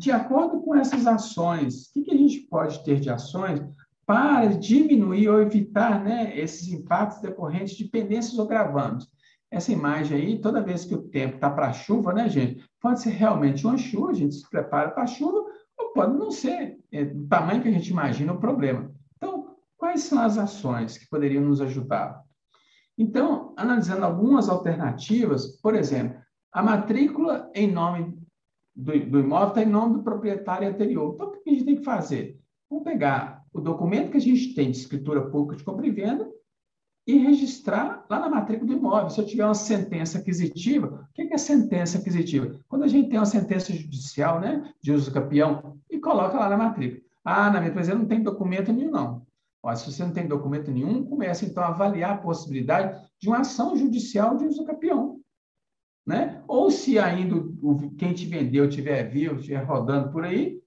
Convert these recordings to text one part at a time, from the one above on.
de acordo com essas ações, o que, que a gente pode ter de ações para diminuir ou evitar né, esses impactos decorrentes de pendências ou gravames? Essa imagem aí, toda vez que o tempo está para chuva, né, gente? Pode ser realmente uma chuva, a gente se prepara para chuva, ou pode não ser é, do tamanho que a gente imagina o problema. Então, quais são as ações que poderiam nos ajudar? Então, analisando algumas alternativas, por exemplo, a matrícula em nome do, do imóvel está em nome do proprietário anterior. Então, o que a gente tem que fazer? Vamos pegar o documento que a gente tem de escritura pública de compra e venda e registrar lá na matrícula do imóvel. Se eu tiver uma sentença aquisitiva, o que é sentença aquisitiva? Quando a gente tem uma sentença judicial, né, de uso campeão, e coloca lá na matrícula. Ah, na minha empresa não tem documento nenhum, não. Ó, se você não tem documento nenhum, comece então a avaliar a possibilidade de uma ação judicial de uso campeão. Né? Ou se ainda o, quem te vendeu estiver vivo, estiver rodando por aí,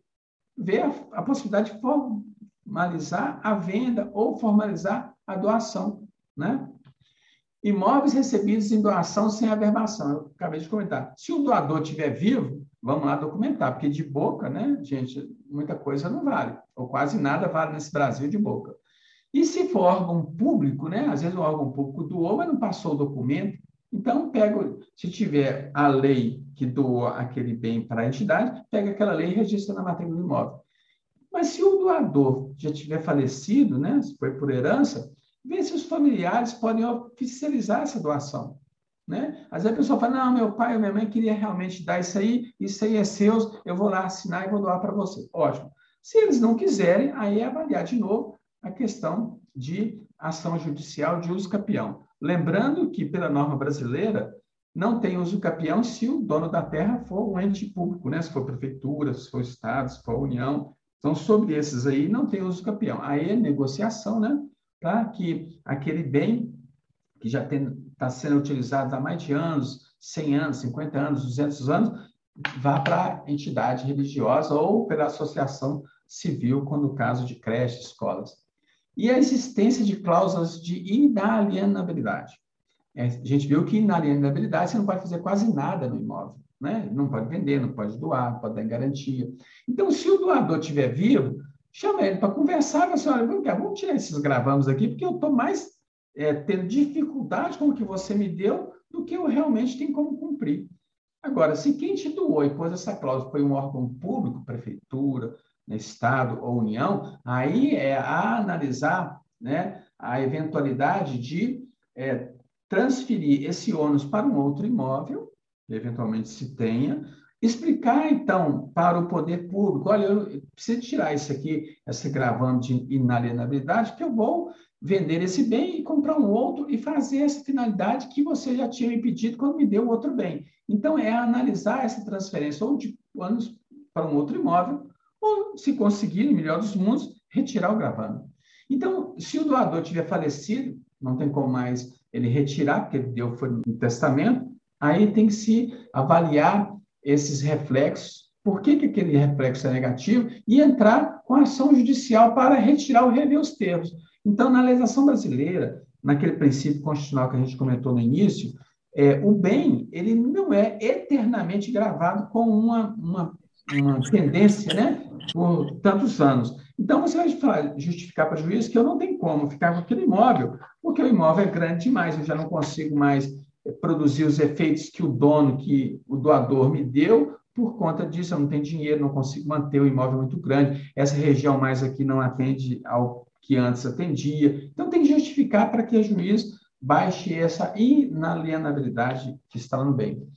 ver a, a possibilidade de formalizar a venda ou formalizar a doação. Né? Imóveis recebidos em doação sem averbação. Eu acabei de comentar. Se o doador estiver vivo, vamos lá documentar, porque de boca, né, gente, muita coisa não vale, ou quase nada vale nesse Brasil de boca. E se for órgão público, né, às vezes o órgão público doou, mas não passou o documento, então pego, se tiver a lei que doou aquele bem para a entidade, pega aquela lei e registra na matrícula do imóvel. Mas se o doador já tiver falecido, né, se foi por herança, vê se os familiares podem oficializar essa doação. Né? Às vezes a pessoa fala, não, meu pai ou minha mãe queria realmente dar isso aí, isso aí é seu, eu vou lá assinar e vou doar para você. Ótimo. Se eles não quiserem, aí é avaliar de novo a questão de ação judicial de uso capião. Lembrando que, pela norma brasileira, não tem uso capião se o dono da terra for um ente público, né? se for prefeitura, se for Estado, se for União. Então, sobre esses aí, não tem uso capião. Aí é negociação, né? Para que aquele bem que já está sendo utilizado há mais de anos, 100 anos, 50 anos, 200 anos, vá para a entidade religiosa ou pela associação civil, quando o caso de creche, escolas. E a existência de cláusulas de inalienabilidade. É, a gente viu que inalienabilidade você não pode fazer quase nada no imóvel. Né? Não pode vender, não pode doar, não pode dar garantia. Então, se o doador estiver vivo, chama ele para conversar com a senhora. Vamos tirar esses gravamos aqui, porque eu estou mais é, tendo dificuldade com o que você me deu do que eu realmente tenho como cumprir. Agora, se quem te doou e pôs essa cláusula foi um órgão público, prefeitura, Estado ou União, aí é a analisar né, a eventualidade de é, transferir esse ônus para um outro imóvel, eventualmente se tenha, explicar, então, para o poder público, olha, eu preciso tirar isso aqui, esse gravando de inalienabilidade, que eu vou vender esse bem e comprar um outro e fazer essa finalidade que você já tinha me pedido quando me deu outro bem. Então, é analisar essa transferência ou de ônus para um outro imóvel, ou, se conseguir, no melhor dos mundos, retirar o gravame. Então, se o doador tiver falecido, não tem como mais ele retirar, porque ele deu foi no testamento, aí tem que se avaliar esses reflexos, por que, que aquele reflexo é negativo, e entrar com ação judicial para retirar ou rever os termos. Então, na legislação brasileira, naquele princípio constitucional que a gente comentou no início, é, o bem ele não é eternamente gravado com uma, uma, uma tendência né, por tantos anos. Então, você vai justificar para o juiz que eu não tenho como ficar com aquele imóvel, porque o imóvel é grande demais, eu já não consigo mais eh, produzir os efeitos que o dono, que o doador me deu, por conta disso eu não tenho dinheiro, não consigo manter o imóvel muito grande, essa região mais aqui não atende ao que antes atendia. Então, tem que justificar para que o juiz baixe essa inalienabilidade que está no bem.